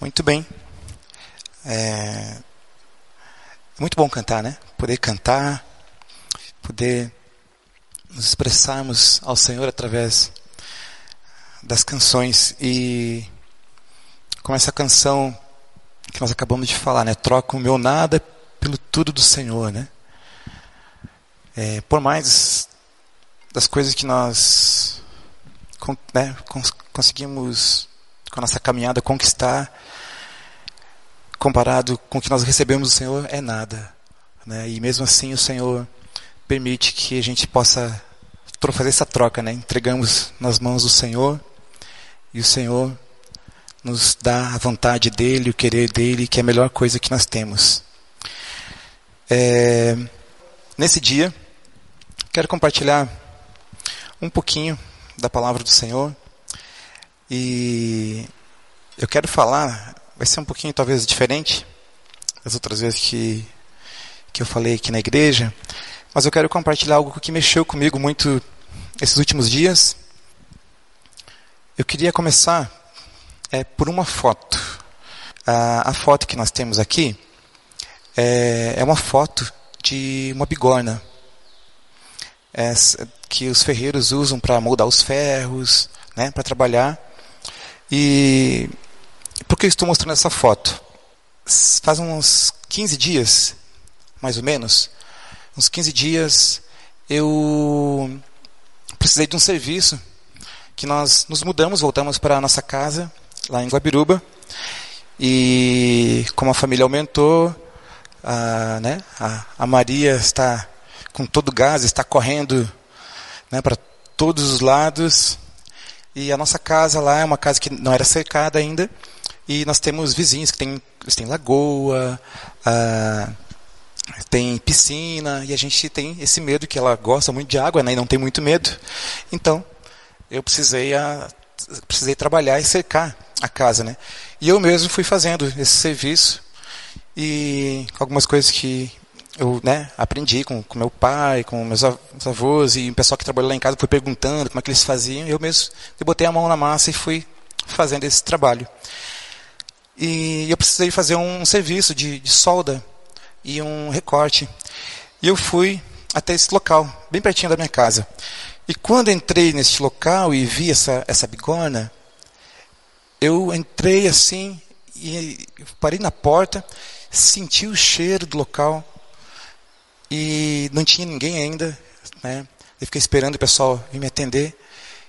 Muito bem. É... é muito bom cantar, né? Poder cantar, poder nos expressarmos ao Senhor através das canções e com essa canção que nós acabamos de falar, né? Troca o meu nada pelo tudo do Senhor, né? É, por mais das coisas que nós né, conseguimos com a nossa caminhada conquistar, comparado com o que nós recebemos do Senhor, é nada. Né? E mesmo assim o Senhor permite que a gente possa fazer essa troca, né? Entregamos nas mãos do Senhor e o Senhor nos dá a vontade dele, o querer dele, que é a melhor coisa que nós temos. É, nesse dia, quero compartilhar um pouquinho da palavra do Senhor e eu quero falar, vai ser um pouquinho talvez diferente das outras vezes que, que eu falei aqui na igreja, mas eu quero compartilhar algo que mexeu comigo muito esses últimos dias. Eu queria começar é, por uma foto. A, a foto que nós temos aqui é, é uma foto de uma bigorna é, que os ferreiros usam para moldar os ferros, né, para trabalhar. E que eu estou mostrando essa foto? Faz uns 15 dias, mais ou menos, uns 15 dias, eu precisei de um serviço que nós nos mudamos, voltamos para a nossa casa, lá em Guabiruba, e como a família aumentou, a, né, a, a Maria está com todo o gás, está correndo né, para todos os lados, e a nossa casa lá é uma casa que não era cercada ainda, e nós temos vizinhos que têm, eles têm lagoa, ah, tem piscina, e a gente tem esse medo que ela gosta muito de água né, e não tem muito medo. Então, eu precisei, a, precisei trabalhar e cercar a casa. Né? E eu mesmo fui fazendo esse serviço, e algumas coisas que eu né, aprendi com, com meu pai, com meus avós e o pessoal que trabalhou lá em casa foi perguntando como é que eles faziam. Eu mesmo eu botei a mão na massa e fui fazendo esse trabalho. E eu precisei fazer um serviço de, de solda e um recorte. E eu fui até esse local, bem pertinho da minha casa. E quando entrei nesse local e vi essa, essa bigorna, eu entrei assim e parei na porta, senti o cheiro do local e não tinha ninguém ainda, né? Eu fiquei esperando o pessoal vir me atender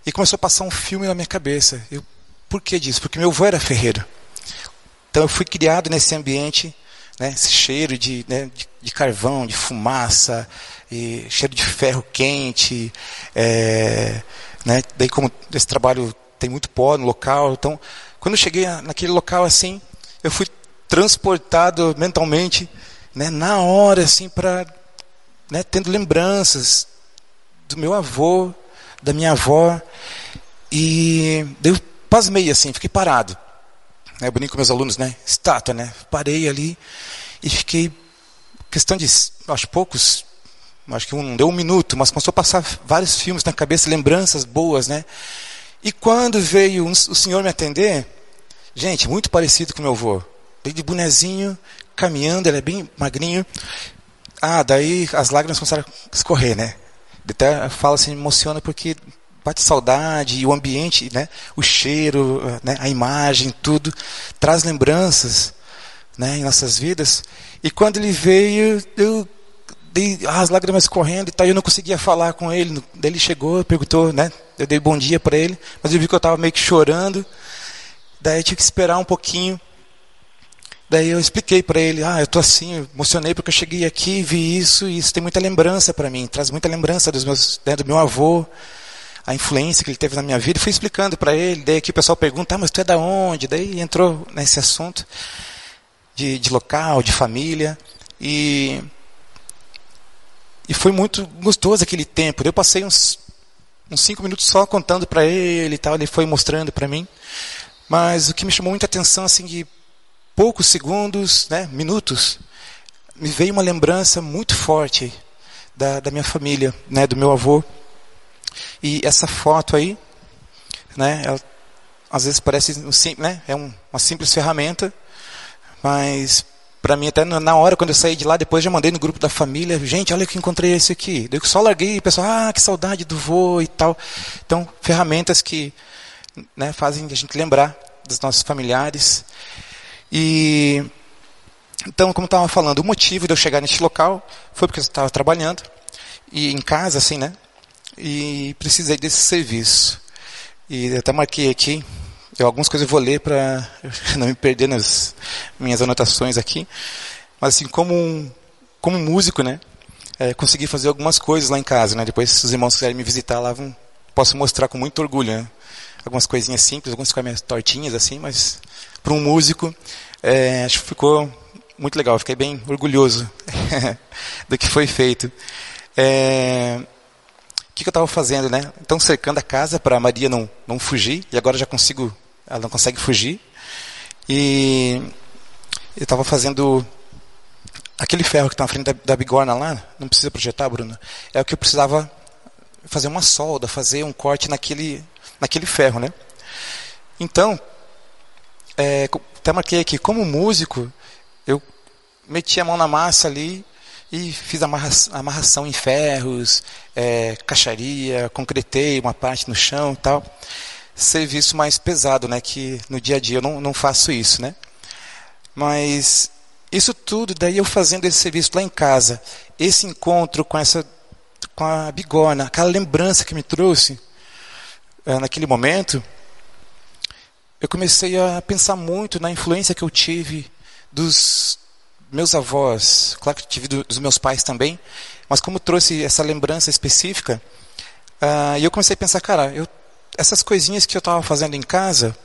e começou a passar um filme na minha cabeça. Eu, por que disso? Porque meu avô era ferreiro. Então eu fui criado nesse ambiente, né, esse cheiro de, né, de, de, carvão, de fumaça, cheiro de ferro quente. É, né, daí como esse trabalho tem muito pó no local, então quando eu cheguei naquele local assim, eu fui transportado mentalmente, né, na hora assim para né, tendo lembranças do meu avô, da minha avó. E eu pasmei assim, fiquei parado. Eu brinco com meus alunos, né? Estátua, né? Parei ali e fiquei, questão de, acho poucos, acho que não deu um minuto, mas começou a passar vários filmes na cabeça, lembranças boas, né? E quando veio um, o senhor me atender, gente, muito parecido com meu avô. Veio de bonezinho, caminhando, ele é bem magrinho, ah, daí as lágrimas começaram a escorrer, né? Até fala assim, emociona porque bate saudade e o ambiente, né? O cheiro, né? a imagem, tudo traz lembranças, né? Em nossas vidas. E quando ele veio, eu dei as lágrimas correndo e tal, eu não conseguia falar com ele. Daí ele chegou, perguntou, né? Eu dei bom dia para ele, mas eu vi que eu estava meio que chorando. Daí eu tive que esperar um pouquinho Daí eu expliquei para ele, ah, eu tô assim, emocionei porque eu cheguei aqui, vi isso e isso tem muita lembrança para mim, traz muita lembrança dos meus, né, do meu avô, a influência que ele teve na minha vida. Fui explicando para ele. Daí aqui o pessoal pergunta, ah, mas tu é da onde? Daí entrou nesse assunto de, de local, de família e e foi muito gostoso aquele tempo. Eu passei uns uns cinco minutos só contando para ele e tal. Ele foi mostrando para mim. Mas o que me chamou muita atenção assim de poucos segundos, né, minutos, me veio uma lembrança muito forte da, da minha família, né, do meu avô. E essa foto aí, né, ela às vezes parece um, né, é um, uma simples ferramenta, mas para mim até na hora quando eu saí de lá depois já mandei no grupo da família gente olha que encontrei esse aqui. Daí eu só larguei e o pessoal ah que saudade do vô e tal. Então ferramentas que né, fazem a gente lembrar dos nossos familiares. E então como estava falando o motivo de eu chegar neste local foi porque eu estava trabalhando e em casa assim né e precisei desse serviço e até marquei aqui eu, algumas coisas eu vou ler para não me perder nas minhas anotações aqui. Mas assim, como como músico, né? É, consegui fazer algumas coisas lá em casa, né? Depois, se os irmãos quiserem me visitar lá, vão, posso mostrar com muito orgulho, né? Algumas coisinhas simples, algumas coisinhas tortinhas assim, mas para um músico, é, acho que ficou muito legal. Fiquei bem orgulhoso do que foi feito. É, que, que eu estava fazendo, né? Então cercando a casa para a Maria não não fugir e agora já consigo ela não consegue fugir. E eu estava fazendo aquele ferro que está na frente da, da, bigorna lá, não precisa projetar, Bruno, é o que eu precisava fazer uma solda, fazer um corte naquele, naquele ferro, né? Então, é, até marquei aqui, como músico, eu meti a mão na massa ali e fiz a amarração em ferros, é, caixaria, concretei uma parte no chão e tal serviço mais pesado, né? Que no dia a dia eu não, não faço isso, né? Mas isso tudo, daí eu fazendo esse serviço lá em casa, esse encontro com essa, com a bigorna, aquela lembrança que me trouxe é, naquele momento, eu comecei a pensar muito na influência que eu tive dos meus avós, claro que tive dos meus pais também, mas como trouxe essa lembrança específica, uh, eu comecei a pensar, cara, eu essas coisinhas que eu estava fazendo em casa,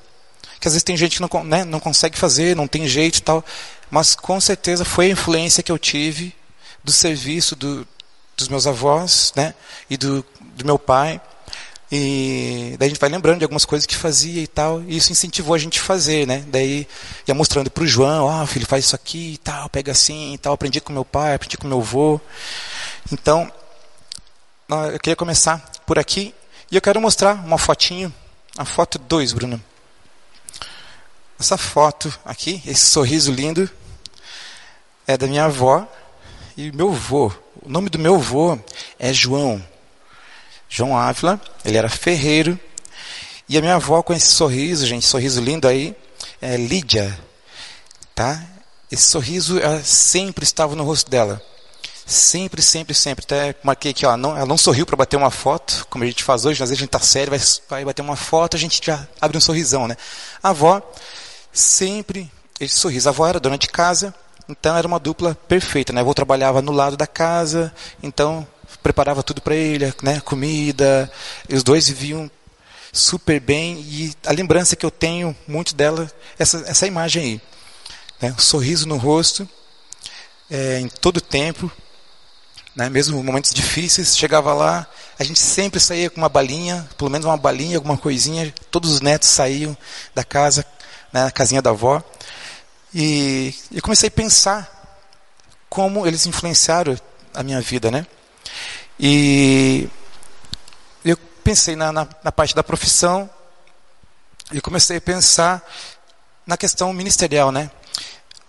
que às vezes tem gente que não, né, não consegue fazer, não tem jeito e tal, mas com certeza foi a influência que eu tive do serviço do, dos meus avós, né, e do, do meu pai. E daí a gente vai lembrando de algumas coisas que fazia e tal, e isso incentivou a gente a fazer, né? Daí ia mostrando para o João, ó, oh, filho, faz isso aqui e tal, pega assim e tal, aprendi com meu pai, aprendi com meu avô. Então, eu queria começar por aqui e eu quero mostrar uma fotinho, a foto 2, Bruno. Essa foto aqui, esse sorriso lindo, é da minha avó e meu avô. O nome do meu avô é João. João Ávila, ele era ferreiro. E a minha avó com esse sorriso, gente, sorriso lindo aí, é Lídia. Tá? Esse sorriso sempre estava no rosto dela. Sempre, sempre, sempre. Até marquei aqui, ó, não, ela não sorriu para bater uma foto, como a gente faz hoje, às vezes a gente tá sério, vai, vai bater uma foto, a gente já abre um sorrisão, né? A avó, sempre esse sorriso. A avó era dona de casa, então era uma dupla perfeita, né? A avó trabalhava no lado da casa, então preparava tudo para ele, né? Comida, os dois viviam super bem e a lembrança que eu tenho muito dela, essa, essa imagem aí. Né? Um sorriso no rosto, é, em todo tempo, né? mesmo momentos difíceis, chegava lá, a gente sempre saía com uma balinha, pelo menos uma balinha, alguma coisinha, todos os netos saíam da casa, né, casinha da avó, e eu comecei a pensar como eles influenciaram a minha vida, né? E eu pensei na, na, na parte da profissão, e comecei a pensar na questão ministerial, né?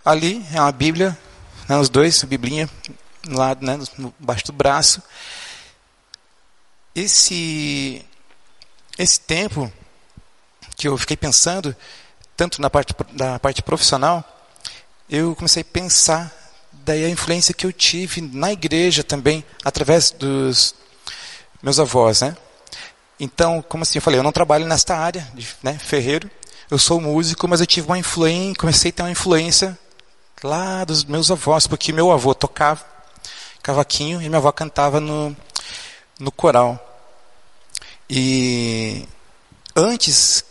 Ali é uma Bíblia, né, os dois, a Biblinha, lado, né, no baixo do braço. Esse esse tempo que eu fiquei pensando, tanto na parte da parte profissional, eu comecei a pensar daí a influência que eu tive na igreja também através dos meus avós, né? Então, como assim, eu falei, eu não trabalho nesta área né, ferreiro, eu sou músico, mas eu tive uma influência, comecei a ter uma influência lá dos meus avós, porque meu avô tocava cavaquinho e minha avó cantava no, no coral. E antes,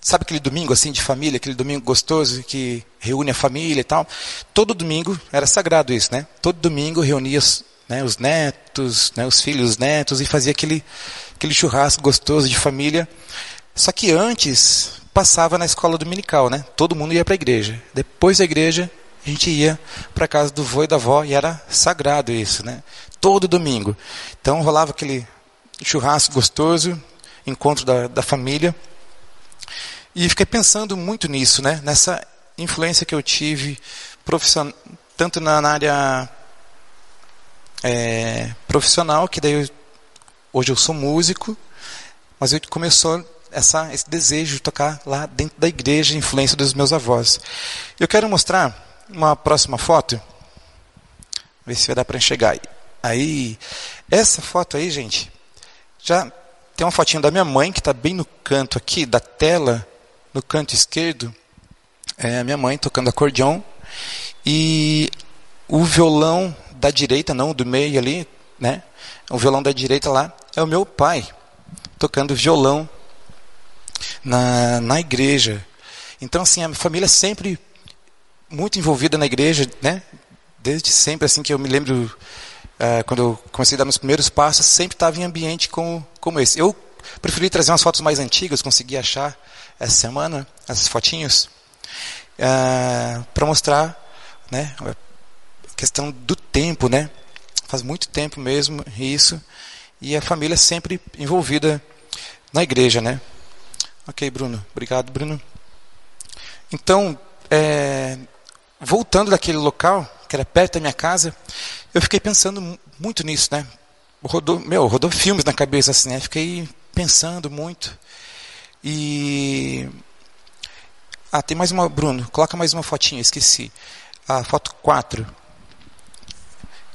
sabe aquele domingo assim de família, aquele domingo gostoso que reúne a família e tal? Todo domingo era sagrado isso, né? Todo domingo reunia os, né, os netos, né, os filhos, os netos e fazia aquele aquele churrasco gostoso de família. Só que antes passava na escola dominical, né? Todo mundo ia para a igreja. Depois da igreja a gente ia para a casa do vô e da avó e era sagrado isso, né? Todo domingo. Então rolava aquele churrasco gostoso, encontro da, da família. E fiquei pensando muito nisso, né? Nessa influência que eu tive profissional, tanto na, área é, profissional, que daí eu, hoje eu sou músico, mas eu começou essa, esse desejo de tocar lá dentro da igreja, influência dos meus avós. Eu quero mostrar uma próxima foto, ver se vai dar para enxergar. Aí, essa foto aí, gente, já tem uma fotinha da minha mãe que está bem no canto aqui da tela, no canto esquerdo. É a minha mãe tocando acordeão e o violão da direita, não do meio ali, né? O violão da direita lá é o meu pai tocando violão na, na igreja. Então, assim, a família é sempre muito envolvida na igreja, né? Desde sempre, assim, que eu me lembro, uh, quando eu comecei a dar meus primeiros passos, sempre estava em ambiente como, como esse. Eu preferi trazer umas fotos mais antigas, consegui achar essa semana, essas fotinhos, uh, ah, para mostrar, né? A questão do tempo, né? Faz muito tempo mesmo isso. E a família sempre envolvida na igreja, né? Ok, Bruno. Obrigado, Bruno. Então, é, voltando daquele local, que era perto da minha casa, eu fiquei pensando muito nisso, né? Rodou, meu, rodou filmes na cabeça assim, né? Fiquei pensando muito. E ah, tem mais uma, Bruno, coloca mais uma fotinha, esqueci. A foto 4.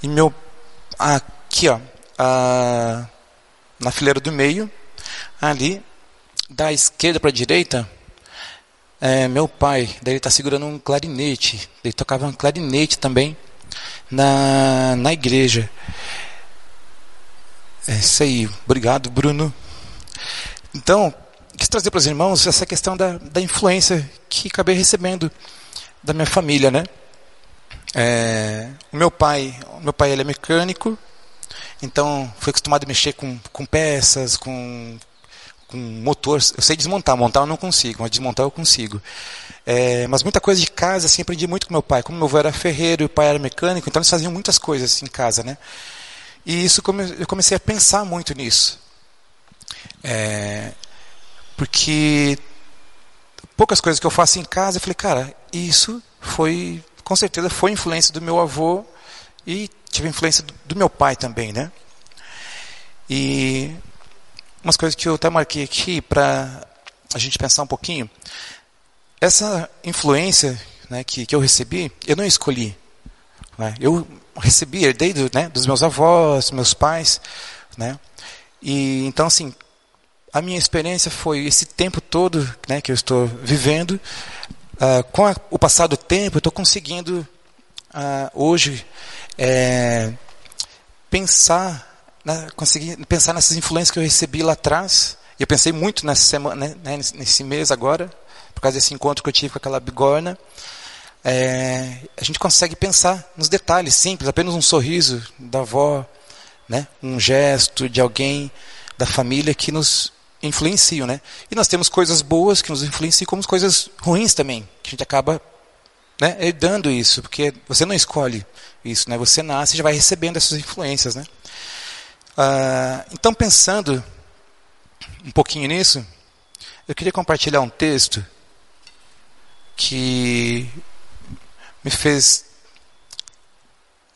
E meu aqui, ó, a, na fileira do meio, ali da esquerda para a direita, é, meu pai, daí ele está segurando um clarinete. Ele tocava um clarinete também na, na igreja. É isso aí. Obrigado, Bruno. Então, quis trazer para os irmãos essa questão da, da influência que acabei recebendo da minha família, né? É, o meu pai, o meu pai ele é mecânico, então fui acostumado a mexer com, com peças, com com motor. Eu sei desmontar, montar eu não consigo, mas desmontar eu consigo. É, mas muita coisa de casa, assim, aprendi muito com meu pai. Como meu avô era ferreiro e o pai era mecânico, então eles faziam muitas coisas em casa, né? E isso eu comecei a pensar muito nisso. É, porque poucas coisas que eu faço em casa, eu falei, cara, isso foi, com certeza, foi influência do meu avô e tive influência do, do meu pai também, né? E umas coisas que eu até marquei aqui para a gente pensar um pouquinho. Essa influência né, que, que eu recebi, eu não escolhi. Né? Eu recebi, herdei do, né, dos meus avós, meus pais. Né? E então, assim, a minha experiência foi esse tempo todo né, que eu estou vivendo. Uh, com a, o passar do tempo, eu estou conseguindo uh, hoje é, pensar né, consegui pensar nessas influências que eu recebi lá atrás. Eu pensei muito nessa semana, né, nesse mês agora, causa desse encontro que eu tive com aquela bigorna. É, a gente consegue pensar nos detalhes simples, apenas um sorriso da avó, né, um gesto de alguém da família que nos influenciam, né? E nós temos coisas boas que nos influenciam, como coisas ruins também, que a gente acaba né, herdando isso, porque você não escolhe isso, né? Você nasce e já vai recebendo essas influências, né? Ah, então, pensando um pouquinho nisso, eu queria compartilhar um texto que me fez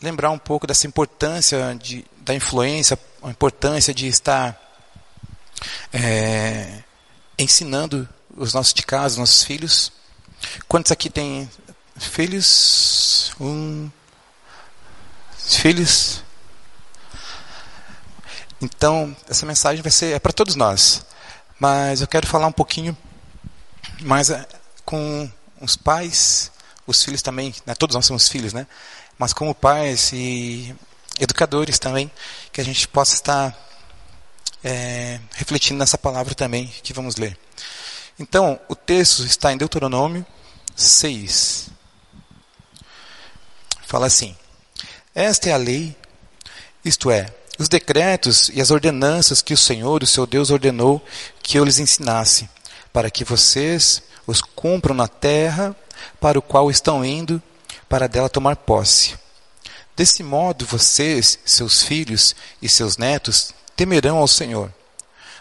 lembrar um pouco dessa importância de, da influência, a importância de estar é, ensinando os nossos de casa, os nossos filhos. Quantos aqui têm filhos? Um, filhos? Então, essa mensagem vai ser é para todos nós. Mas eu quero falar um pouquinho mais é, com os pais, os filhos também, né? todos nós somos filhos, né? Mas como pais e educadores também, que a gente possa estar é, refletindo nessa palavra também que vamos ler. Então, o texto está em Deuteronômio 6. Fala assim: Esta é a lei, isto é, os decretos e as ordenanças que o Senhor, o seu Deus, ordenou que eu lhes ensinasse, para que vocês os cumpram na terra para o qual estão indo, para dela tomar posse. Desse modo, vocês, seus filhos e seus netos temerão ao Senhor.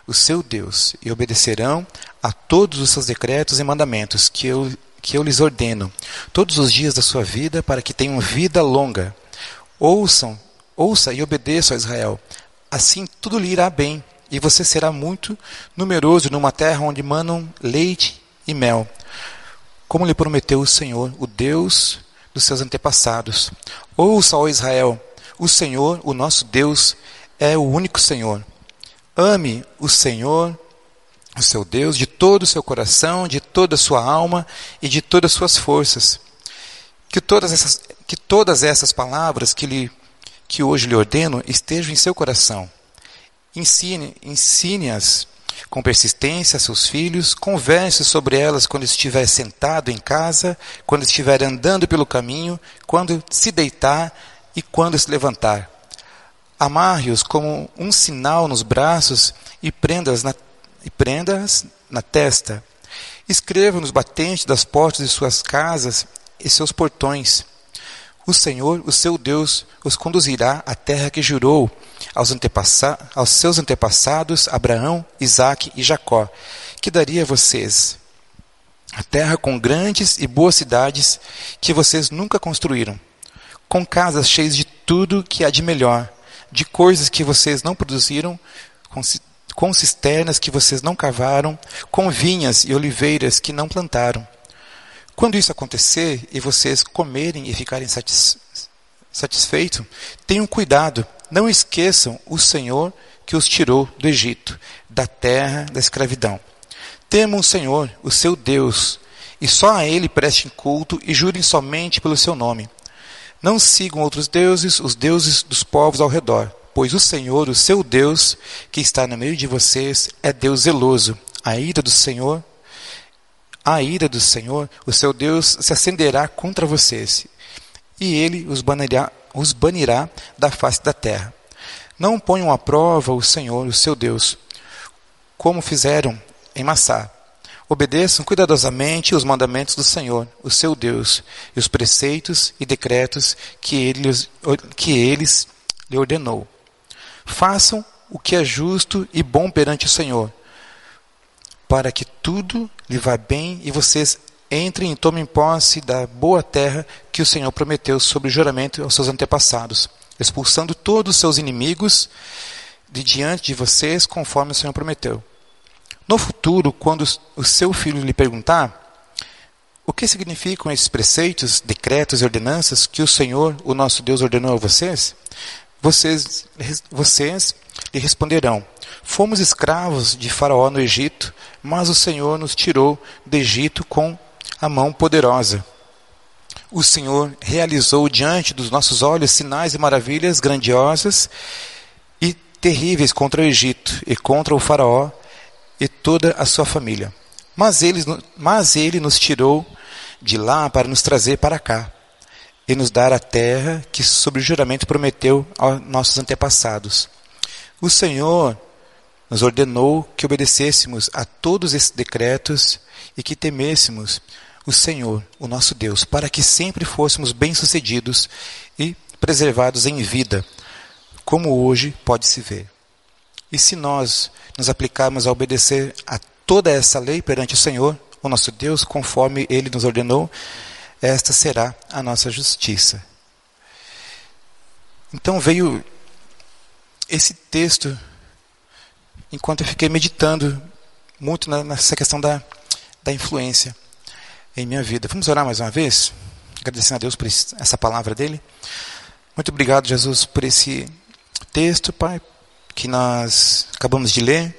o seu Deus, e obedecerão a todos os seus decretos e mandamentos que eu, que eu lhes ordeno, todos os dias da sua vida, para que tenham vida longa. Ouçam, ouça e obedeça a Israel. Assim tudo lhe irá bem, e você será muito numeroso numa terra onde manam leite e mel, como lhe prometeu o Senhor, o Deus dos seus antepassados. Ouça, ó Israel, o Senhor, o nosso Deus, é o único Senhor. Ame o Senhor, o seu Deus, de todo o seu coração, de toda a sua alma e de todas as suas forças. Que todas essas, que todas essas palavras que, lhe, que hoje lhe ordeno estejam em seu coração. Ensine, ensine-as com persistência seus filhos, converse sobre elas quando estiver sentado em casa, quando estiver andando pelo caminho, quando se deitar e quando se levantar. Amarre-os como um sinal nos braços e prenda-as na, e prenda na testa. Escreva nos batentes das portas de suas casas e seus portões. O Senhor, o seu Deus, os conduzirá à terra que jurou aos, aos seus antepassados, Abraão, Isaque e Jacó, que daria a vocês. A terra com grandes e boas cidades que vocês nunca construíram, com casas cheias de tudo que há de melhor, de coisas que vocês não produziram, com, com cisternas que vocês não cavaram, com vinhas e oliveiras que não plantaram. Quando isso acontecer e vocês comerem e ficarem satis, satisfeitos, tenham cuidado, não esqueçam o Senhor que os tirou do Egito, da terra da escravidão. Temam o Senhor, o seu Deus, e só a Ele prestem culto e jurem somente pelo seu nome. Não sigam outros deuses, os deuses dos povos ao redor, pois o Senhor, o seu Deus, que está no meio de vocês, é Deus zeloso. A ira do Senhor, a ira do Senhor, o seu Deus, se acenderá contra vocês, e ele os banirá, os banirá da face da terra. Não ponham à prova o Senhor, o seu Deus, como fizeram em Massá, Obedeçam cuidadosamente os mandamentos do Senhor, o seu Deus, e os preceitos e decretos que ele, que eles lhe ordenou. Façam o que é justo e bom perante o Senhor, para que tudo lhe vá bem e vocês entrem e tomem posse da boa terra que o Senhor prometeu sob juramento aos seus antepassados, expulsando todos os seus inimigos de diante de vocês, conforme o Senhor prometeu. No futuro, quando o seu filho lhe perguntar o que significam esses preceitos, decretos e ordenanças que o Senhor, o nosso Deus, ordenou a vocês, vocês, vocês lhe responderão: Fomos escravos de Faraó no Egito, mas o Senhor nos tirou do Egito com a mão poderosa. O Senhor realizou diante dos nossos olhos sinais e maravilhas grandiosas e terríveis contra o Egito e contra o Faraó e toda a sua família. Mas ele, mas ele nos tirou de lá para nos trazer para cá e nos dar a terra que, sob juramento, prometeu aos nossos antepassados. O Senhor nos ordenou que obedecêssemos a todos esses decretos e que temêssemos o Senhor, o nosso Deus, para que sempre fôssemos bem-sucedidos e preservados em vida, como hoje pode se ver. E se nós nos aplicarmos a obedecer a toda essa lei perante o Senhor, o nosso Deus, conforme ele nos ordenou, esta será a nossa justiça. Então veio esse texto enquanto eu fiquei meditando muito nessa questão da, da influência em minha vida. Vamos orar mais uma vez? Agradecendo a Deus por essa palavra dele. Muito obrigado, Jesus, por esse texto, Pai, que nós acabamos de ler.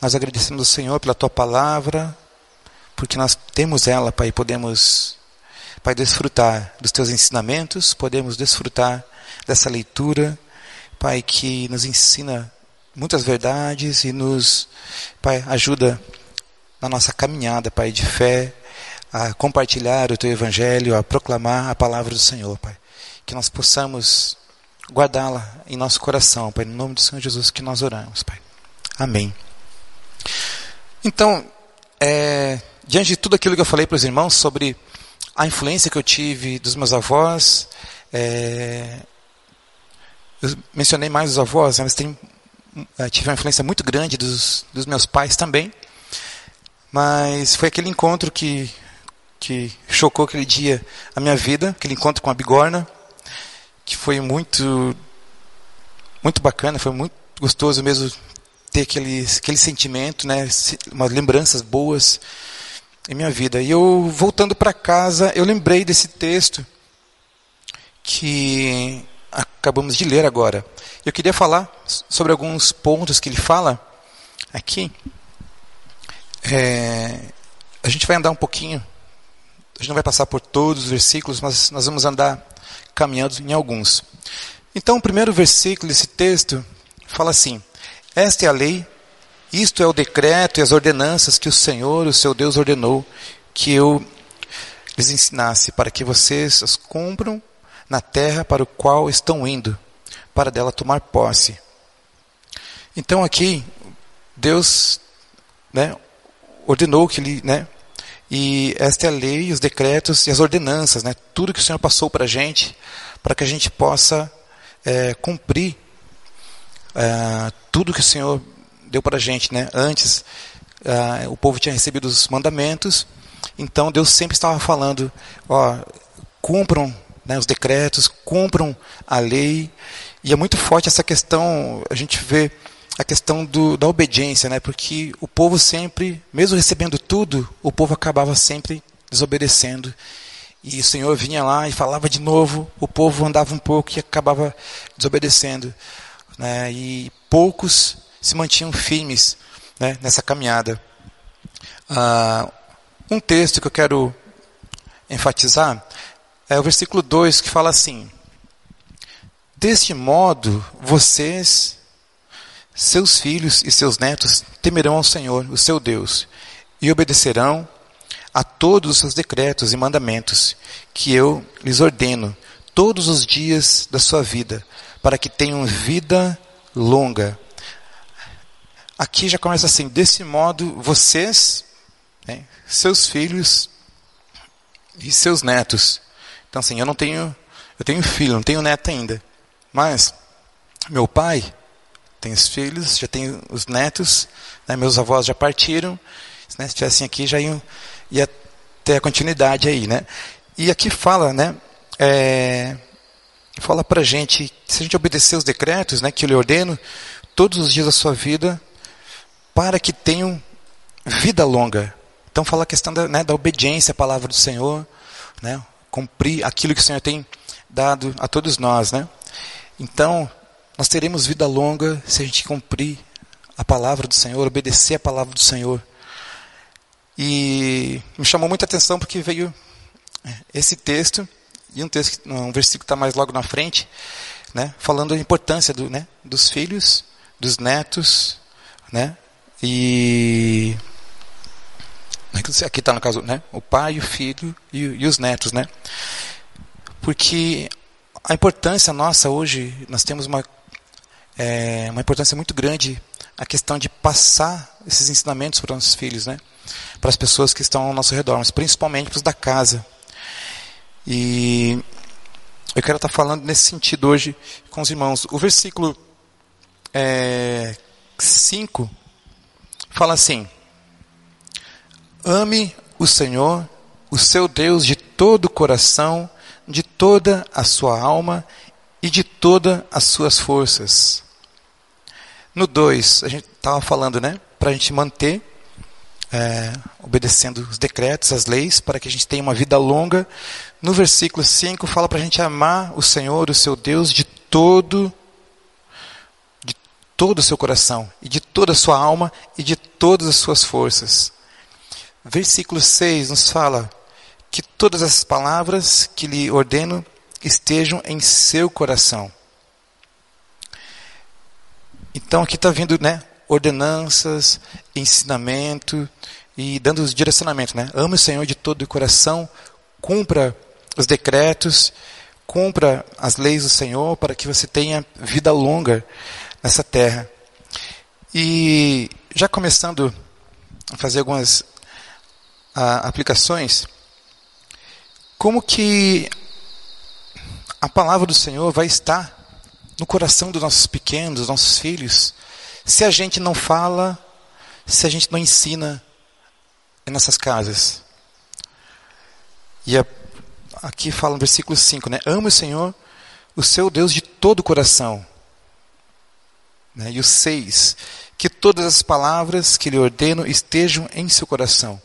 Nós agradecemos ao Senhor pela tua palavra, porque nós temos ela, Pai, e podemos, Pai, desfrutar dos teus ensinamentos, podemos desfrutar dessa leitura, Pai, que nos ensina muitas verdades e nos, Pai, ajuda na nossa caminhada, Pai, de fé, a compartilhar o teu evangelho, a proclamar a palavra do Senhor, Pai. Que nós possamos guardá-la em nosso coração, Pai, no nome do Senhor Jesus que nós oramos, Pai. Amém. Então, é, diante de tudo aquilo que eu falei para os irmãos sobre a influência que eu tive dos meus avós, é, eu mencionei mais os avós, mas tem tive uma influência muito grande dos, dos meus pais também. Mas foi aquele encontro que, que chocou aquele dia a minha vida, aquele encontro com a bigorna, que foi muito, muito bacana, foi muito gostoso mesmo ter aquele, aquele sentimento, né, umas lembranças boas em minha vida. E eu, voltando para casa, eu lembrei desse texto que acabamos de ler agora. Eu queria falar sobre alguns pontos que ele fala aqui. É, a gente vai andar um pouquinho, a gente não vai passar por todos os versículos, mas nós vamos andar caminhando em alguns. Então, o primeiro versículo desse texto fala assim: Esta é a lei, isto é o decreto e as ordenanças que o Senhor, o seu Deus, ordenou que eu lhes ensinasse, para que vocês as cumpram na terra para o qual estão indo, para dela tomar posse. Então aqui, Deus né, ordenou que ele, né, e esta é a lei, os decretos e as ordenanças, né, tudo que o Senhor passou para a gente, para que a gente possa é, cumprir é, tudo que o Senhor deu para a gente. Né? Antes, é, o povo tinha recebido os mandamentos, então Deus sempre estava falando, ó, cumpram né, os decretos, cumpram a lei, e é muito forte essa questão, a gente vê a questão do, da obediência, né? Porque o povo sempre, mesmo recebendo tudo, o povo acabava sempre desobedecendo. E o Senhor vinha lá e falava de novo, o povo andava um pouco e acabava desobedecendo. Né? E poucos se mantinham firmes né, nessa caminhada. Ah, um texto que eu quero enfatizar é o versículo 2 que fala assim: Deste modo vocês seus filhos e seus netos temerão ao Senhor, o seu Deus, e obedecerão a todos os seus decretos e mandamentos que eu lhes ordeno todos os dias da sua vida, para que tenham vida longa. Aqui já começa assim: desse modo, vocês, né, seus filhos e seus netos. Então, assim, eu não tenho, eu tenho filho, não tenho neto ainda, mas meu pai tem os filhos, já tem os netos, né, meus avós já partiram, né, se estivessem aqui já iam, ia ter a continuidade aí, né? E aqui fala, né, é, fala para gente, se a gente obedecer os decretos, né, que eu lhe ordeno, todos os dias da sua vida, para que tenham vida longa. Então fala a questão da, né, da obediência à palavra do Senhor, né, cumprir aquilo que o Senhor tem dado a todos nós, né? Então, nós teremos vida longa se a gente cumprir a palavra do Senhor, obedecer a palavra do Senhor. E me chamou muita atenção porque veio é, esse texto e um texto, um versículo que está mais logo na frente, né, falando da importância do, né, dos filhos, dos netos, né, e aqui está no caso, né, o pai, o filho e, e os netos, né, porque a importância nossa hoje, nós temos uma é uma importância muito grande a questão de passar esses ensinamentos para os nossos filhos, né? para as pessoas que estão ao nosso redor, mas principalmente para os da casa. E eu quero estar falando nesse sentido hoje com os irmãos. O versículo 5 é, fala assim: Ame o Senhor, o seu Deus, de todo o coração, de toda a sua alma e de todas as suas forças. No 2, a gente estava falando, né? Para a gente manter, é, obedecendo os decretos, as leis, para que a gente tenha uma vida longa. No versículo 5, fala para a gente amar o Senhor, o seu Deus, de todo de todo o seu coração, e de toda a sua alma, e de todas as suas forças. Versículo 6 nos fala que todas essas palavras que lhe ordeno estejam em seu coração. Então aqui está vindo né, ordenanças, ensinamento e dando os direcionamentos. Né? Ame o Senhor de todo o coração, cumpra os decretos, cumpra as leis do Senhor para que você tenha vida longa nessa terra. E já começando a fazer algumas a, aplicações, como que a palavra do Senhor vai estar no coração dos nossos pequenos, dos nossos filhos, se a gente não fala, se a gente não ensina em nossas casas. E a, aqui fala no versículo 5, né? Ame o Senhor, o seu Deus, de todo o coração. Né? E o 6, que todas as palavras que lhe ordeno estejam em seu coração.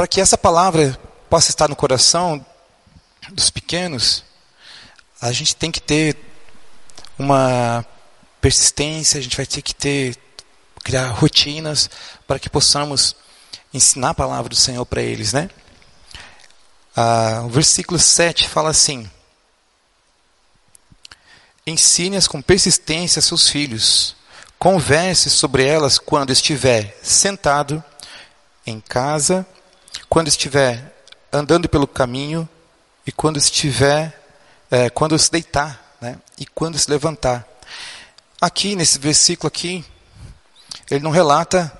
Para que essa palavra possa estar no coração dos pequenos, a gente tem que ter uma persistência, a gente vai ter que ter criar rotinas para que possamos ensinar a palavra do Senhor para eles, né? Ah, o versículo 7 fala assim: Ensine-as com persistência a seus filhos, converse sobre elas quando estiver sentado em casa, quando estiver andando pelo caminho e quando estiver, é, quando se deitar, né? E quando se levantar. Aqui nesse versículo aqui, ele não relata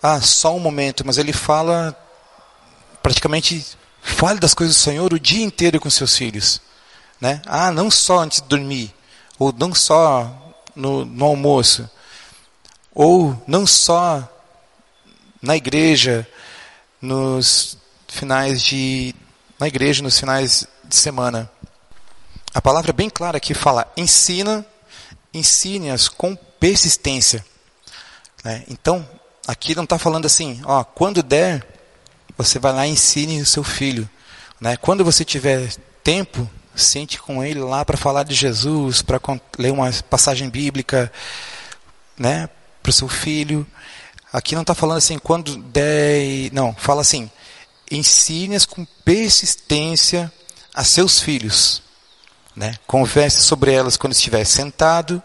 ah, só um momento, mas ele fala praticamente fale das coisas do Senhor o dia inteiro com seus filhos, né? Ah, não só antes de dormir, ou não só no, no almoço, ou não só na igreja nos finais de na igreja nos finais de semana. A palavra é bem clara aqui fala: ensina, ensine-as com persistência. Né? Então, aqui não está falando assim, ó, quando der, você vai lá e ensine o seu filho. Né? Quando você tiver tempo, sente com ele lá para falar de Jesus, para ler uma passagem bíblica né, para o seu filho. Aqui não está falando assim, quando der. Não, fala assim, ensine-as com persistência a seus filhos. Né? Converse sobre elas quando estiver sentado,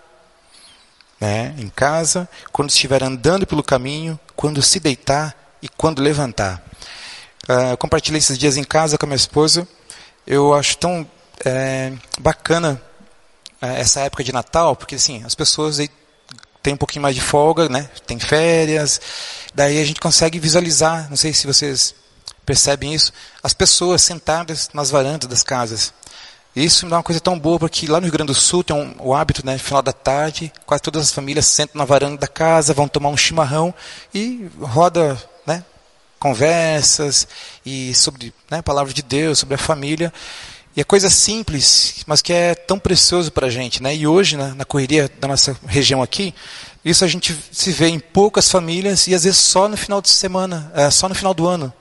né, em casa, quando estiver andando pelo caminho, quando se deitar e quando levantar. Uh, eu compartilhei esses dias em casa com a minha esposa. Eu acho tão é, bacana é, essa época de Natal, porque assim, as pessoas têm um pouquinho mais de folga, né? Tem férias, daí a gente consegue visualizar, não sei se vocês percebem isso, as pessoas sentadas nas varandas das casas. Isso me dá uma coisa tão boa, porque lá no Rio Grande do Sul tem um, o hábito, né, final da tarde, quase todas as famílias sentam na varanda da casa, vão tomar um chimarrão e roda, né, conversas e sobre, né, a palavra de Deus, sobre a família. E é coisa simples, mas que é tão precioso para a gente. Né? E hoje, né, na correria da nossa região aqui, isso a gente se vê em poucas famílias e às vezes só no final de semana, é, só no final do ano.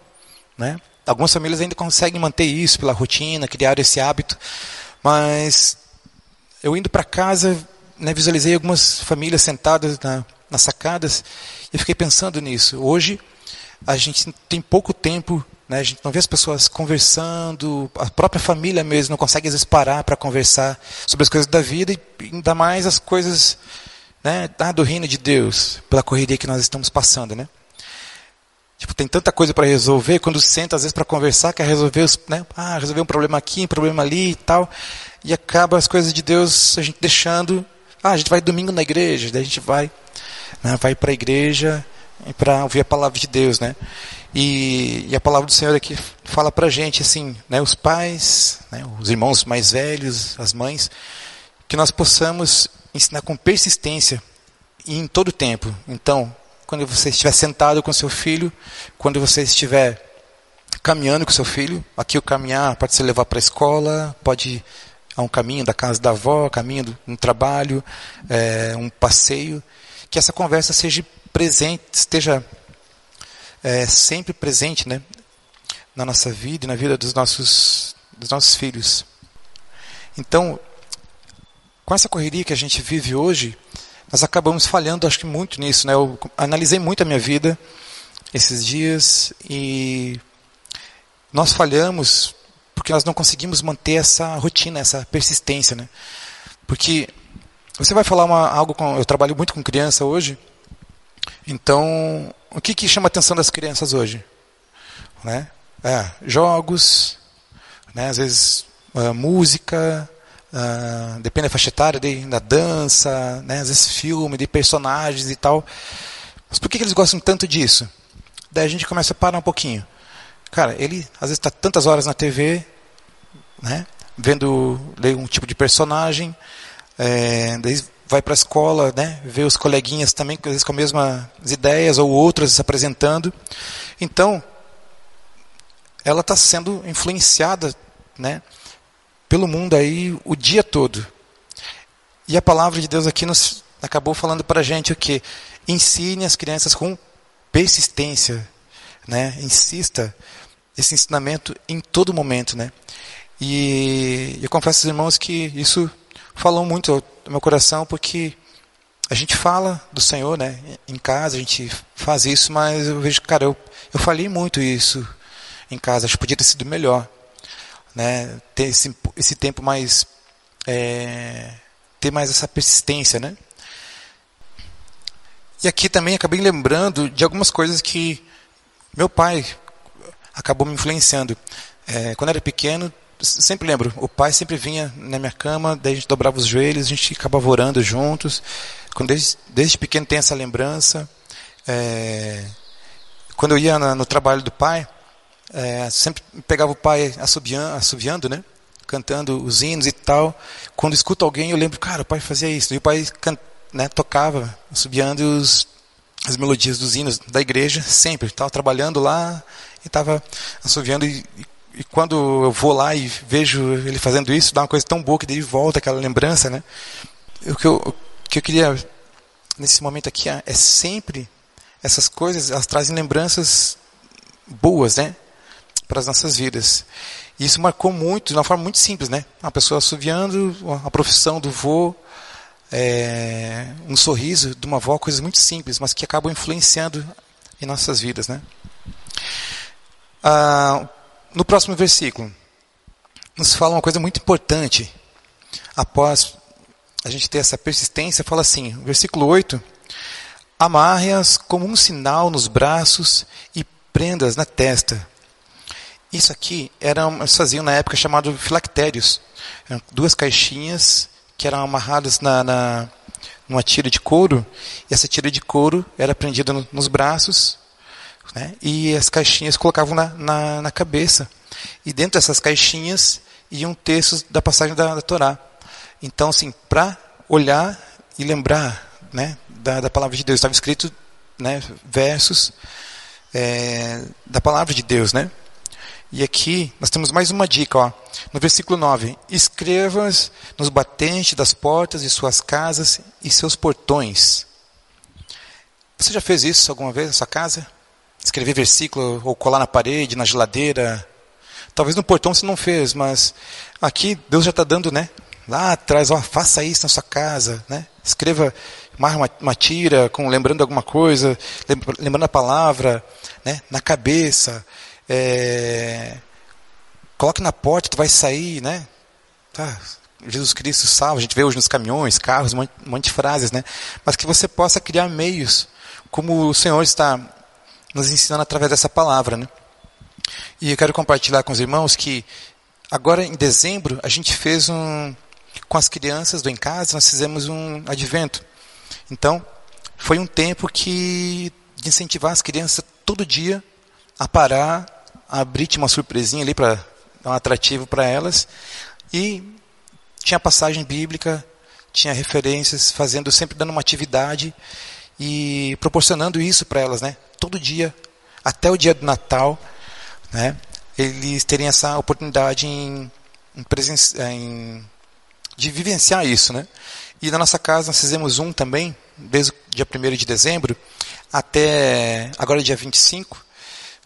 Né? Algumas famílias ainda conseguem manter isso pela rotina, criar esse hábito, mas eu indo para casa, né, visualizei algumas famílias sentadas na, nas sacadas e fiquei pensando nisso. Hoje a gente tem pouco tempo né? A gente não vê as pessoas conversando, a própria família mesmo não consegue às vezes parar para conversar sobre as coisas da vida e ainda mais as coisas né, ah, do reino de Deus, pela correria que nós estamos passando. Né? Tipo, tem tanta coisa para resolver, quando senta às vezes para conversar, quer resolver, os, né, ah, resolver um problema aqui, um problema ali e tal, e acaba as coisas de Deus a gente deixando, ah, a gente vai domingo na igreja, daí a gente vai, né, vai para a igreja para ouvir a palavra de Deus, né? E, e, a palavra do Senhor aqui fala para a gente, assim, né, os pais, né, os irmãos mais velhos, as mães, que nós possamos ensinar com persistência e em todo tempo. Então, quando você estiver sentado com seu filho, quando você estiver caminhando com seu filho, aqui o caminhar pode ser levar para a escola, pode a um caminho da casa da avó, caminho do um trabalho, é, um passeio, que essa conversa seja presente, esteja é, sempre presente né, na nossa vida e na vida dos nossos, dos nossos filhos. Então, com essa correria que a gente vive hoje, nós acabamos falhando, acho que muito nisso. Né? Eu analisei muito a minha vida esses dias e nós falhamos porque nós não conseguimos manter essa rotina, essa persistência. Né? Porque você vai falar uma, algo com. Eu trabalho muito com criança hoje, então o que, que chama a atenção das crianças hoje? Né? É, jogos, né? às vezes uh, música, uh, depende da faixa etária, de, da dança, né? às vezes filme, de personagens e tal. Mas por que, que eles gostam tanto disso? Daí a gente começa a parar um pouquinho. Cara, ele às vezes está tantas horas na TV, né? vendo um tipo de personagem, é, daí vai para a escola, né, vê os coleguinhas também, às vezes com as mesmas ideias ou outras se apresentando. Então, ela está sendo influenciada, né, pelo mundo aí o dia todo. E a palavra de Deus aqui nos acabou falando para a gente o que? Ensine as crianças com persistência, né? Insista esse ensinamento em todo momento, né? E eu confesso aos irmãos que isso falou muito no meu coração, porque a gente fala do Senhor, né? Em casa a gente faz isso, mas eu vejo, cara, eu, eu falei muito isso em casa. Acho que podia ter sido melhor, né? Ter esse, esse tempo mais, é, ter mais essa persistência, né? E aqui também acabei lembrando de algumas coisas que meu pai acabou me influenciando. É, quando era pequeno, sempre lembro, o pai sempre vinha na minha cama, daí a gente dobrava os joelhos, a gente acabava orando juntos. Quando desde, desde pequeno tem essa lembrança. É, quando eu ia na, no trabalho do pai, é, sempre pegava o pai assobiando, assobiando, né? Cantando os hinos e tal. Quando escuto alguém, eu lembro, cara, o pai fazia isso. E o pai can, né, tocava, assobiando os, as melodias dos hinos da igreja, sempre. Estava trabalhando lá e estava assobiando. E, e, e, quando eu vou lá e vejo ele fazendo isso, dá uma coisa tão boa que daí volta aquela lembrança, né? O que eu, o que eu queria nesse momento aqui é sempre essas coisas, elas trazem lembranças boas, né? Para as nossas vidas. E isso marcou muito, de uma forma muito simples, né? Uma pessoa assoviando, a profissão do vô, é, um sorriso de uma avó, coisas muito simples, mas que acabam influenciando em nossas vidas, né? Ah, no próximo versículo, nos fala uma coisa muito importante. Após a gente ter essa persistência, fala assim, versículo 8: Amarre-as como um sinal nos braços e prendas na testa. Isso aqui era, eles faziam na época chamado filactérios. Eram duas caixinhas que eram amarradas na, na, numa tira de couro, e essa tira de couro era prendida no, nos braços né? E as caixinhas colocavam na, na, na, cabeça. E dentro dessas caixinhas iam textos da passagem da, da Torá. Então, assim, para olhar e lembrar né, da, da palavra de Deus, estava escrito né, versos é, da palavra de Deus, né? E aqui nós temos mais uma dica, ó. No versículo 9: Escrevas nos batentes das portas de suas casas e seus portões. Você já fez isso alguma vez na sua casa? Escrever versículo ou colar na parede, na geladeira. Talvez no portão você não fez, mas aqui Deus já está dando, né? Lá atrás, ó, faça isso na sua casa, né? Escreva uma, uma tira, com, lembrando alguma coisa, lembrando a palavra, né? Na cabeça. É, coloque na porta, tu vai sair, né? Tá, Jesus Cristo salva, a gente vê hoje nos caminhões, carros, um monte, um monte de frases, né? Mas que você possa criar meios, como o Senhor está nos ensinando através dessa palavra. Né? E eu quero compartilhar com os irmãos que agora em dezembro a gente fez um com as crianças do em casa nós fizemos um advento. Então foi um tempo que de incentivar as crianças todo dia a parar, a abrir uma surpresinha ali para dar um atrativo para elas e tinha passagem bíblica, tinha referências, fazendo sempre dando uma atividade e proporcionando isso para elas, né? todo dia, até o dia do Natal, né, eles terem essa oportunidade em, em, em, de vivenciar isso. Né? E na nossa casa nós fizemos um também, desde o dia 1 de dezembro até agora dia 25,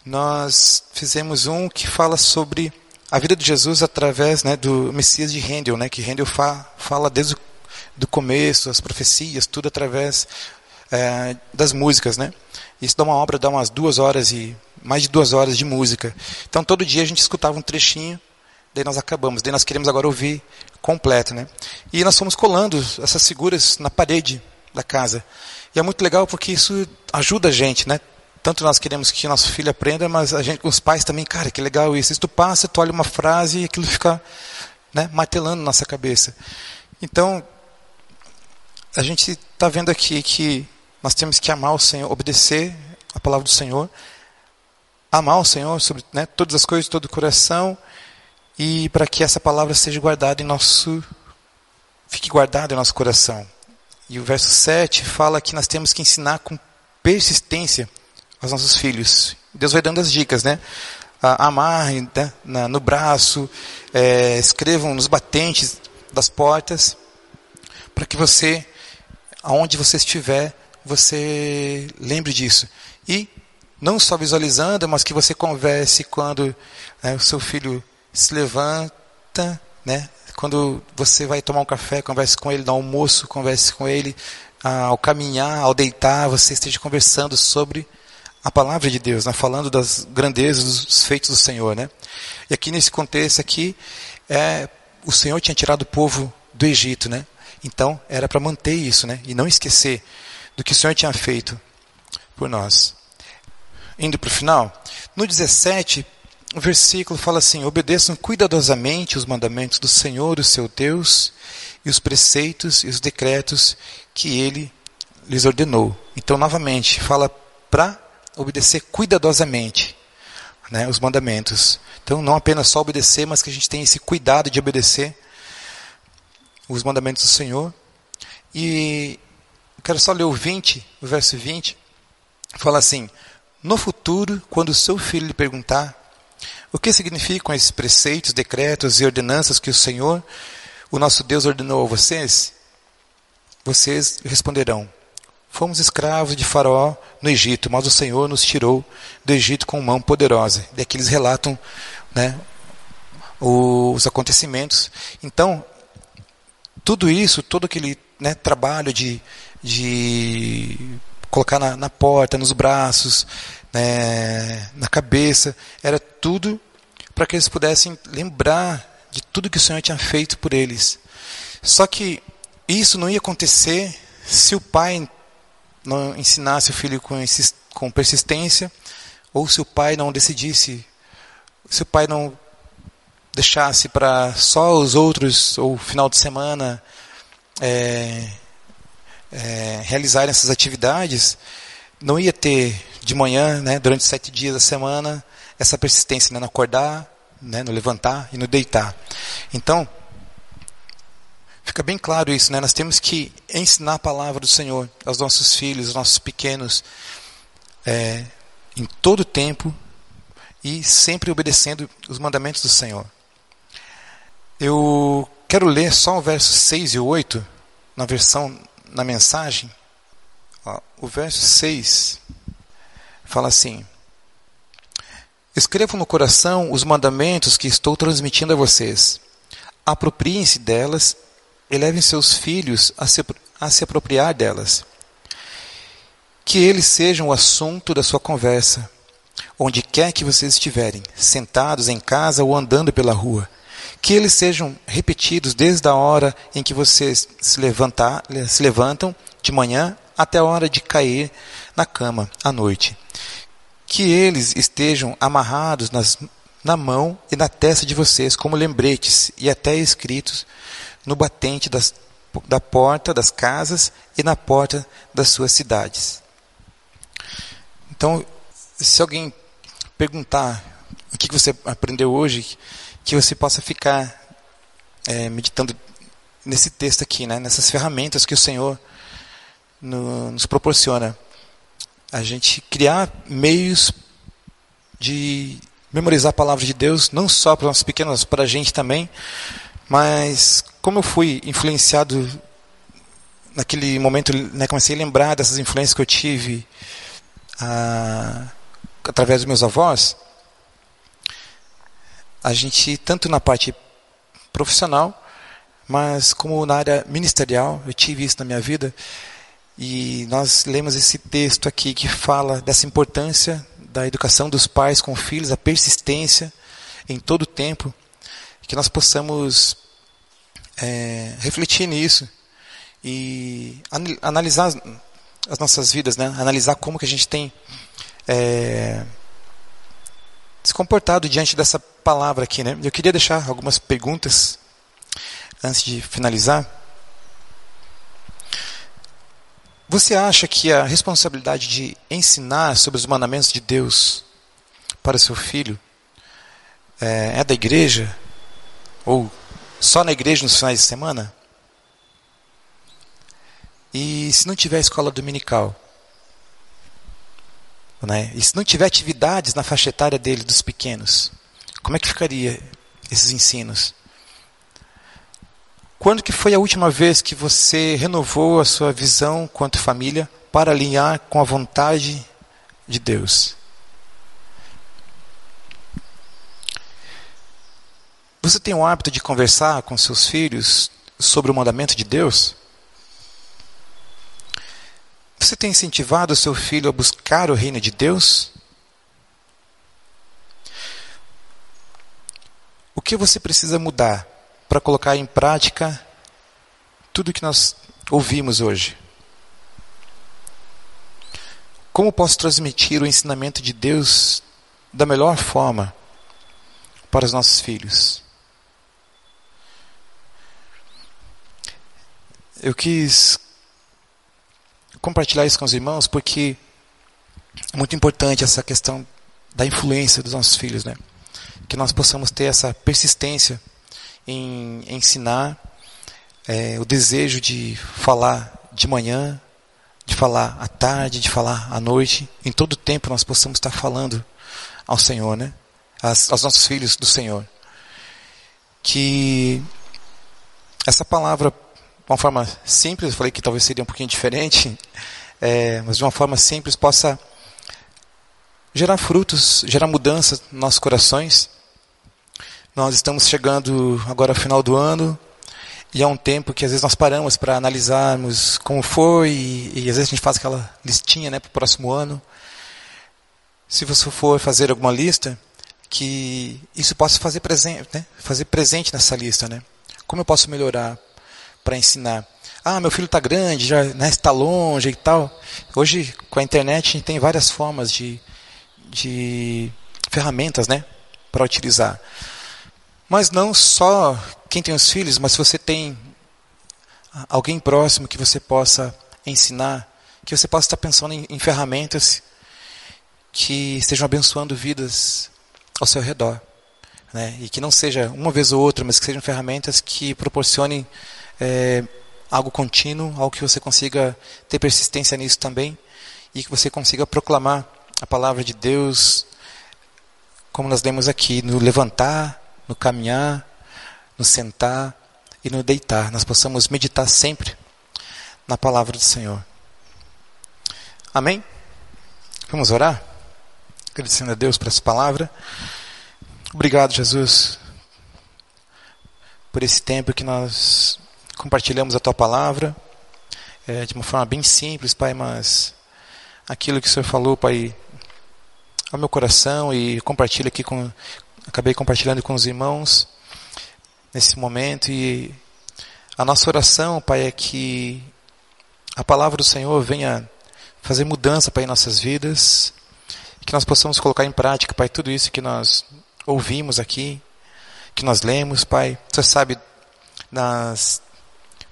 nós fizemos um que fala sobre a vida de Jesus através né, do Messias de Handel, né, que Handel fa, fala desde o do começo, as profecias, tudo através é, das músicas, né? Isso dá uma obra, dá umas duas horas e mais de duas horas de música. Então todo dia a gente escutava um trechinho, daí nós acabamos, daí nós queremos agora ouvir completo, né? E nós fomos colando essas figuras na parede da casa. E é muito legal porque isso ajuda a gente, né? Tanto nós queremos que nosso filho aprenda, mas a gente, os pais também, cara, que legal isso. Se tu passa, tu olha uma frase e aquilo fica né, martelando nossa cabeça. Então, a gente está vendo aqui que nós temos que amar o Senhor, obedecer a palavra do Senhor, amar o Senhor sobre né, todas as coisas, todo o coração, e para que essa palavra seja guardada em nosso, fique guardada em nosso coração. E o verso 7 fala que nós temos que ensinar com persistência aos nossos filhos. Deus vai dando as dicas, né? Amarrem né? no braço, é, escrevam nos batentes das portas, para que você, aonde você estiver, você lembre disso. E não só visualizando, mas que você converse quando né, o seu filho se levanta, né? Quando você vai tomar um café, converse com ele no almoço, converse com ele ah, ao caminhar, ao deitar, você esteja conversando sobre a palavra de Deus, né? falando das grandezas, dos feitos do Senhor, né? E aqui nesse contexto aqui, é, o Senhor tinha tirado o povo do Egito, né? Então era para manter isso, né? E não esquecer do que o Senhor tinha feito por nós. Indo para o final, no 17, o versículo fala assim: obedeçam cuidadosamente os mandamentos do Senhor, o seu Deus, e os preceitos e os decretos que ele lhes ordenou. Então, novamente, fala para obedecer cuidadosamente né, os mandamentos. Então, não apenas só obedecer, mas que a gente tenha esse cuidado de obedecer os mandamentos do Senhor. E quero só ler o 20, o verso 20. Fala assim: No futuro, quando o seu filho lhe perguntar o que significam esses preceitos, decretos e ordenanças que o Senhor, o nosso Deus, ordenou a vocês? Vocês responderão: Fomos escravos de Faraó no Egito, mas o Senhor nos tirou do Egito com mão poderosa. Daqui eles relatam né, os acontecimentos. Então, tudo isso, todo aquele né, trabalho de, de colocar na, na porta, nos braços, né, na cabeça, era tudo para que eles pudessem lembrar de tudo que o Senhor tinha feito por eles. Só que isso não ia acontecer se o pai não ensinasse o filho com, com persistência, ou se o pai não decidisse, se o pai não deixasse para só os outros, ou final de semana, é, é, realizarem essas atividades, não ia ter de manhã, né, durante sete dias da semana, essa persistência né, no acordar, né, no levantar e no deitar. Então, fica bem claro isso, né? Nós temos que ensinar a palavra do Senhor aos nossos filhos, aos nossos pequenos, é, em todo tempo e sempre obedecendo os mandamentos do Senhor. Eu quero ler só o verso 6 e 8 na versão na mensagem. Ó, o verso 6 fala assim: Escrevam no coração os mandamentos que estou transmitindo a vocês. Apropriem-se delas e levem seus filhos a se, a se apropriar delas. Que eles sejam o assunto da sua conversa, onde quer que vocês estiverem, sentados em casa ou andando pela rua. Que eles sejam repetidos desde a hora em que vocês se, levantar, se levantam de manhã até a hora de cair na cama à noite. Que eles estejam amarrados nas, na mão e na testa de vocês como lembretes e até escritos no batente das, da porta das casas e na porta das suas cidades. Então, se alguém perguntar o que você aprendeu hoje, que você possa ficar é, meditando nesse texto aqui, né, nessas ferramentas que o Senhor no, nos proporciona. A gente criar meios de memorizar a palavra de Deus, não só para os pequenos, para a gente também, mas como eu fui influenciado naquele momento, né, comecei a lembrar dessas influências que eu tive ah, através dos meus avós, a gente, tanto na parte profissional, mas como na área ministerial, eu tive isso na minha vida, e nós lemos esse texto aqui que fala dessa importância da educação dos pais com filhos, a persistência em todo o tempo, que nós possamos é, refletir nisso e analisar as nossas vidas, né? analisar como que a gente tem é, se comportado diante dessa palavra aqui. Né? Eu queria deixar algumas perguntas antes de finalizar. Você acha que a responsabilidade de ensinar sobre os mandamentos de Deus para seu filho é, é da igreja? Ou só na igreja nos finais de semana? E se não tiver escola dominical? Né? E se não tiver atividades na faixa etária dele, dos pequenos? Como é que ficaria esses ensinos? Quando que foi a última vez que você renovou a sua visão quanto família para alinhar com a vontade de Deus? Você tem o hábito de conversar com seus filhos sobre o mandamento de Deus? Você tem incentivado o seu filho a buscar o reino de Deus? O que você precisa mudar para colocar em prática tudo que nós ouvimos hoje? Como posso transmitir o ensinamento de Deus da melhor forma para os nossos filhos? Eu quis compartilhar isso com os irmãos porque é muito importante essa questão da influência dos nossos filhos, né? Que nós possamos ter essa persistência em ensinar, é, o desejo de falar de manhã, de falar à tarde, de falar à noite. Em todo tempo nós possamos estar falando ao Senhor, né? As, aos nossos filhos do Senhor. Que essa palavra uma forma simples, eu falei que talvez seria um pouquinho diferente, é, mas de uma forma simples possa gerar frutos, gerar mudanças nos nossos corações. Nós estamos chegando agora ao final do ano e é um tempo que às vezes nós paramos para analisarmos como foi e, e, às vezes a gente faz aquela listinha né, para o próximo ano. Se você for fazer alguma lista, que isso possa fazer presente, né, fazer presente nessa lista, né? Como eu posso melhorar? Para ensinar. Ah, meu filho está grande, já né, está longe e tal. Hoje, com a internet, a gente tem várias formas de, de ferramentas né, para utilizar. Mas não só quem tem os filhos, mas se você tem alguém próximo que você possa ensinar, que você possa estar pensando em, em ferramentas que estejam abençoando vidas ao seu redor. Né? E que não seja uma vez ou outra, mas que sejam ferramentas que proporcionem é, algo contínuo, algo que você consiga ter persistência nisso também e que você consiga proclamar a palavra de Deus, como nós lemos aqui, no levantar, no caminhar, no sentar e no deitar. Nós possamos meditar sempre na palavra do Senhor. Amém? Vamos orar? Agradecendo a Deus por essa palavra. Obrigado, Jesus, por esse tempo que nós compartilhamos a tua palavra é, de uma forma bem simples, Pai, mas aquilo que o Senhor falou, Pai, ao meu coração e compartilho aqui com, acabei compartilhando com os irmãos nesse momento e a nossa oração, Pai, é que a palavra do Senhor venha fazer mudança, Pai, em nossas vidas, que nós possamos colocar em prática, Pai, tudo isso que nós ouvimos aqui, que nós lemos, Pai. Você sabe nas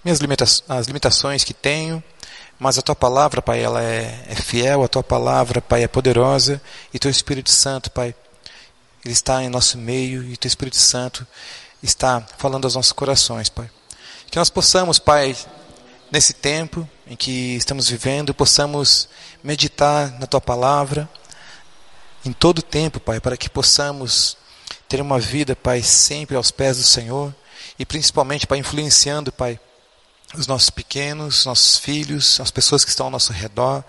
minhas limita as limitações que tenho, mas a tua palavra, Pai, ela é, é fiel, a tua palavra, Pai, é poderosa, e teu Espírito Santo, Pai, ele está em nosso meio, e teu Espírito Santo está falando aos nossos corações, Pai. Que nós possamos, Pai, nesse tempo em que estamos vivendo, possamos meditar na tua palavra em todo o tempo, Pai, para que possamos ter uma vida, Pai, sempre aos pés do Senhor e principalmente, Pai, influenciando, Pai, os nossos pequenos, nossos filhos, as pessoas que estão ao nosso redor,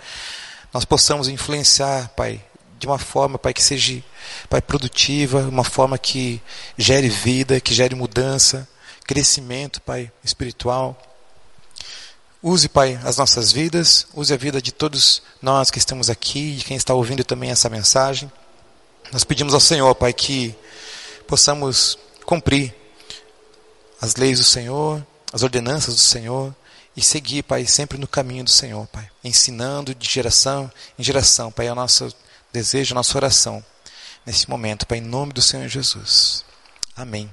nós possamos influenciar, Pai, de uma forma, Pai, que seja, Pai, produtiva, uma forma que gere vida, que gere mudança, crescimento, Pai, espiritual. Use, Pai, as nossas vidas, use a vida de todos nós que estamos aqui, de quem está ouvindo também essa mensagem. Nós pedimos ao Senhor, Pai, que possamos cumprir as leis do Senhor, as ordenanças do Senhor e seguir, Pai, sempre no caminho do Senhor, Pai, ensinando de geração em geração, Pai, é o nosso desejo, a nossa oração nesse momento, Pai, em nome do Senhor Jesus. Amém.